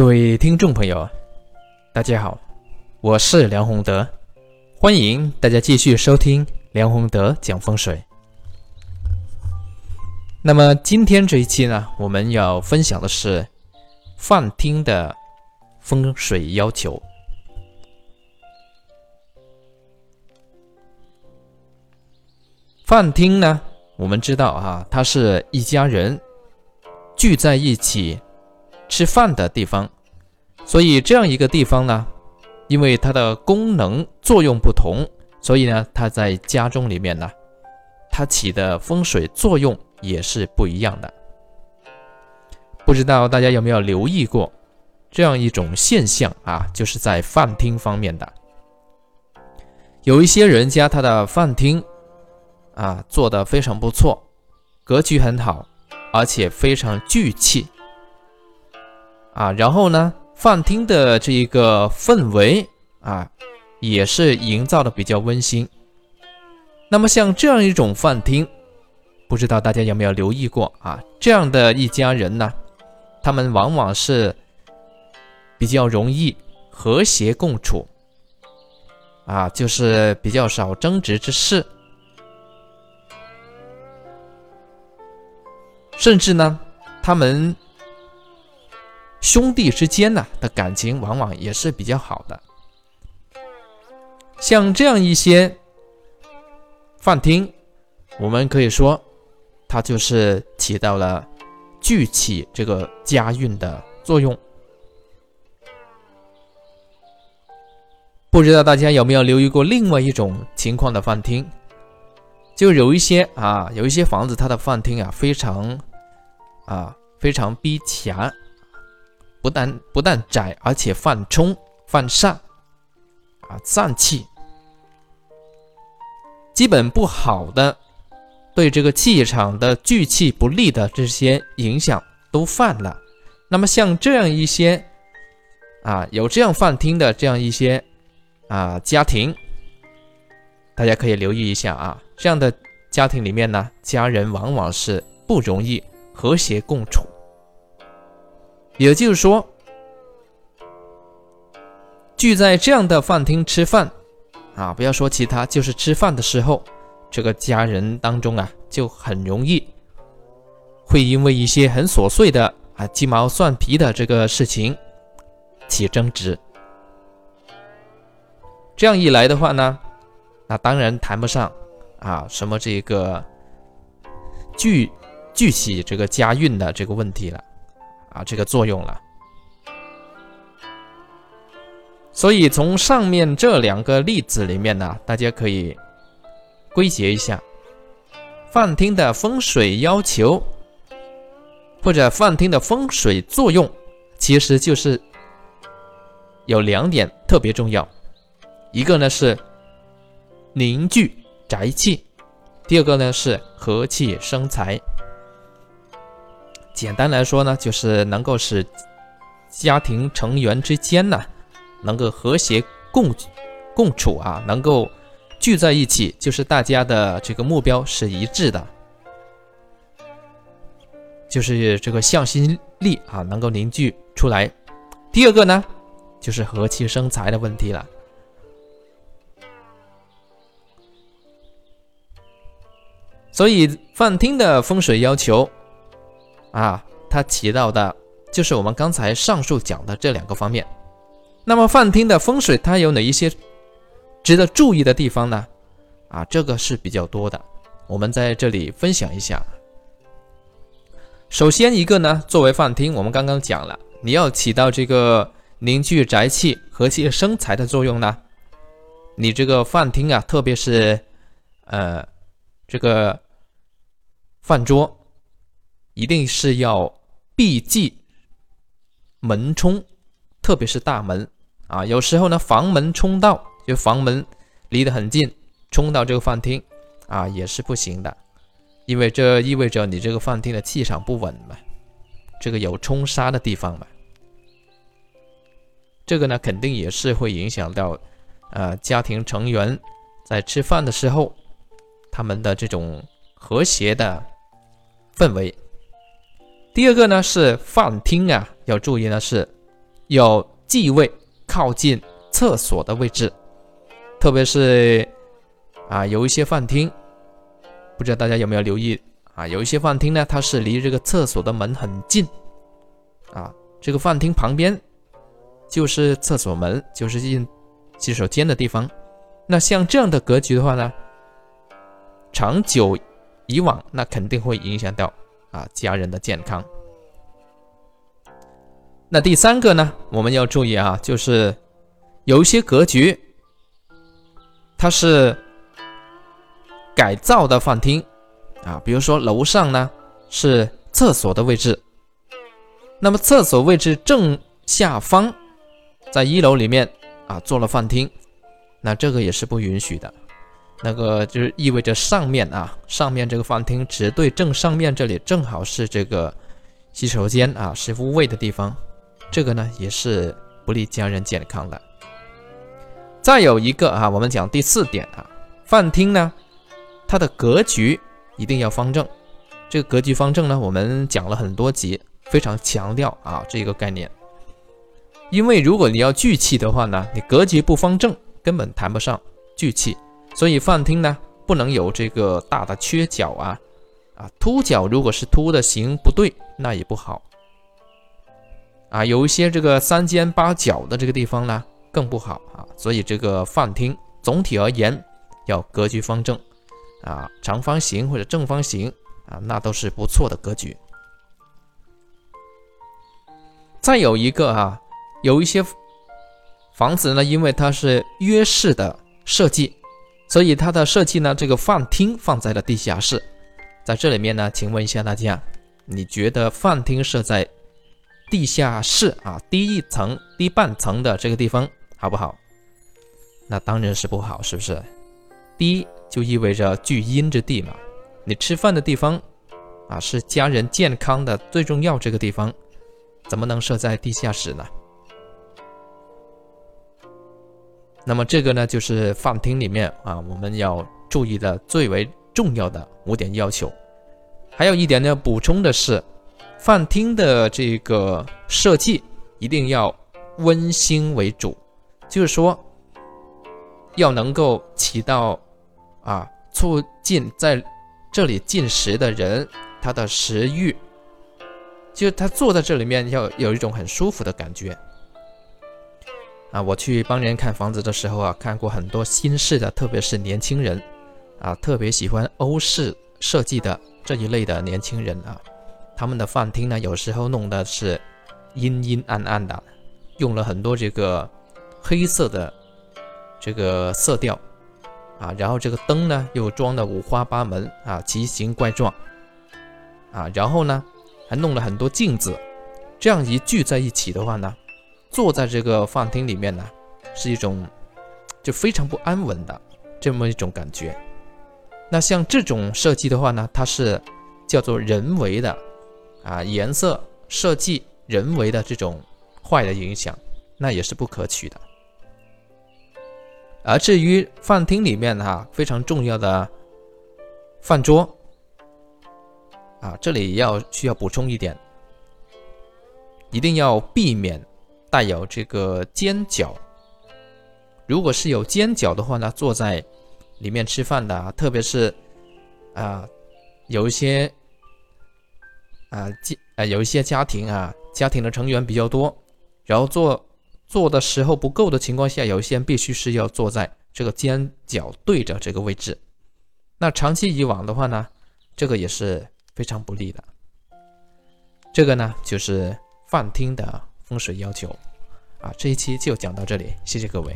各位听众朋友，大家好，我是梁宏德，欢迎大家继续收听梁宏德讲风水。那么今天这一期呢，我们要分享的是饭厅的风水要求。饭厅呢，我们知道啊，它是一家人聚在一起吃饭的地方，所以这样一个地方呢，因为它的功能作用不同，所以呢，它在家中里面呢，它起的风水作用。也是不一样的，不知道大家有没有留意过这样一种现象啊？就是在饭厅方面的，有一些人家他的饭厅啊做的非常不错，格局很好，而且非常聚气啊。然后呢，饭厅的这一个氛围啊，也是营造的比较温馨。那么像这样一种饭厅。不知道大家有没有留意过啊？这样的一家人呢，他们往往是比较容易和谐共处啊，就是比较少争执之事，甚至呢，他们兄弟之间呢的感情往往也是比较好的。像这样一些饭厅，我们可以说。它就是起到了聚气这个家运的作用。不知道大家有没有留意过另外一种情况的饭厅？就有一些啊，有一些房子它的饭厅啊非常啊非常逼狭，不但不但窄，而且犯冲犯煞啊脏气，基本不好的。对这个气场的聚气不利的这些影响都犯了，那么像这样一些啊有这样饭厅的这样一些啊家庭，大家可以留意一下啊，这样的家庭里面呢，家人往往是不容易和谐共处。也就是说，聚在这样的饭厅吃饭啊，不要说其他，就是吃饭的时候。这个家人当中啊，就很容易会因为一些很琐碎的啊鸡毛蒜皮的这个事情起争执。这样一来的话呢，那当然谈不上啊什么这个聚聚起这个家运的这个问题了啊这个作用了。所以从上面这两个例子里面呢，大家可以。归结一下，饭厅的风水要求，或者饭厅的风水作用，其实就是有两点特别重要，一个呢是凝聚宅气，第二个呢是和气生财。简单来说呢，就是能够使家庭成员之间呢能够和谐共共处啊，能够。聚在一起，就是大家的这个目标是一致的，就是这个向心力啊，能够凝聚出来。第二个呢，就是和气生财的问题了。所以饭厅的风水要求啊，它起到的就是我们刚才上述讲的这两个方面。那么饭厅的风水它有哪一些？值得注意的地方呢？啊，这个是比较多的，我们在这里分享一下。首先一个呢，作为饭厅，我们刚刚讲了，你要起到这个凝聚宅气、和气生财的作用呢，你这个饭厅啊，特别是呃这个饭桌，一定是要避忌门冲，特别是大门啊，有时候呢房门冲到。就房门离得很近，冲到这个饭厅啊也是不行的，因为这意味着你这个饭厅的气场不稳嘛，这个有冲杀的地方嘛，这个呢肯定也是会影响到呃家庭成员在吃饭的时候他们的这种和谐的氛围。第二个呢是饭厅啊，要注意的是要忌位靠近厕所的位置，特别是啊，有一些饭厅，不知道大家有没有留意啊？有一些饭厅呢，它是离这个厕所的门很近啊，这个饭厅旁边就是厕所门，就是进洗手间的地方。那像这样的格局的话呢，长久以往，那肯定会影响到啊家人的健康。那第三个呢，我们要注意啊，就是有一些格局，它是改造的饭厅啊，比如说楼上呢是厕所的位置，那么厕所位置正下方，在一楼里面啊做了饭厅，那这个也是不允许的，那个就是意味着上面啊，上面这个饭厅直对正上面这里正好是这个洗手间啊，是污秽的地方。这个呢也是不利家人健康的。再有一个啊，我们讲第四点啊，饭厅呢，它的格局一定要方正。这个格局方正呢，我们讲了很多集，非常强调啊这个概念。因为如果你要聚气的话呢，你格局不方正，根本谈不上聚气。所以饭厅呢，不能有这个大的缺角啊，啊凸角，如果是凸的形不对，那也不好。啊，有一些这个三尖八角的这个地方呢，更不好啊。所以这个饭厅总体而言要格局方正，啊，长方形或者正方形啊，那都是不错的格局。再有一个啊，有一些房子呢，因为它是约式的设计，所以它的设计呢，这个饭厅放在了地下室。在这里面呢，请问一下大家，你觉得饭厅设在？地下室啊，低一层、低半层的这个地方好不好？那当然是不好，是不是？低就意味着聚阴之地嘛。你吃饭的地方啊，是家人健康的最重要这个地方，怎么能设在地下室呢？那么这个呢，就是饭厅里面啊，我们要注意的最为重要的五点要求。还有一点要补充的是。饭厅的这个设计一定要温馨为主，就是说要能够起到啊促进在这里进食的人他的食欲，就他坐在这里面要有一种很舒服的感觉。啊，我去帮人看房子的时候啊，看过很多新式的，特别是年轻人啊，特别喜欢欧式设计的这一类的年轻人啊。他们的饭厅呢，有时候弄的是阴阴暗暗的，用了很多这个黑色的这个色调啊，然后这个灯呢又装的五花八门啊，奇形怪状啊，然后呢还弄了很多镜子，这样一聚在一起的话呢，坐在这个饭厅里面呢，是一种就非常不安稳的这么一种感觉。那像这种设计的话呢，它是叫做人为的。啊，颜色设计人为的这种坏的影响，那也是不可取的。而至于饭厅里面哈非常重要的饭桌，啊，这里要需要补充一点，一定要避免带有这个尖角。如果是有尖角的话呢，坐在里面吃饭的，特别是啊，有一些。啊，家啊，有一些家庭啊，家庭的成员比较多，然后坐坐的时候不够的情况下，有一些人必须是要坐在这个尖角对着这个位置。那长期以往的话呢，这个也是非常不利的。这个呢，就是饭厅的风水要求。啊，这一期就讲到这里，谢谢各位。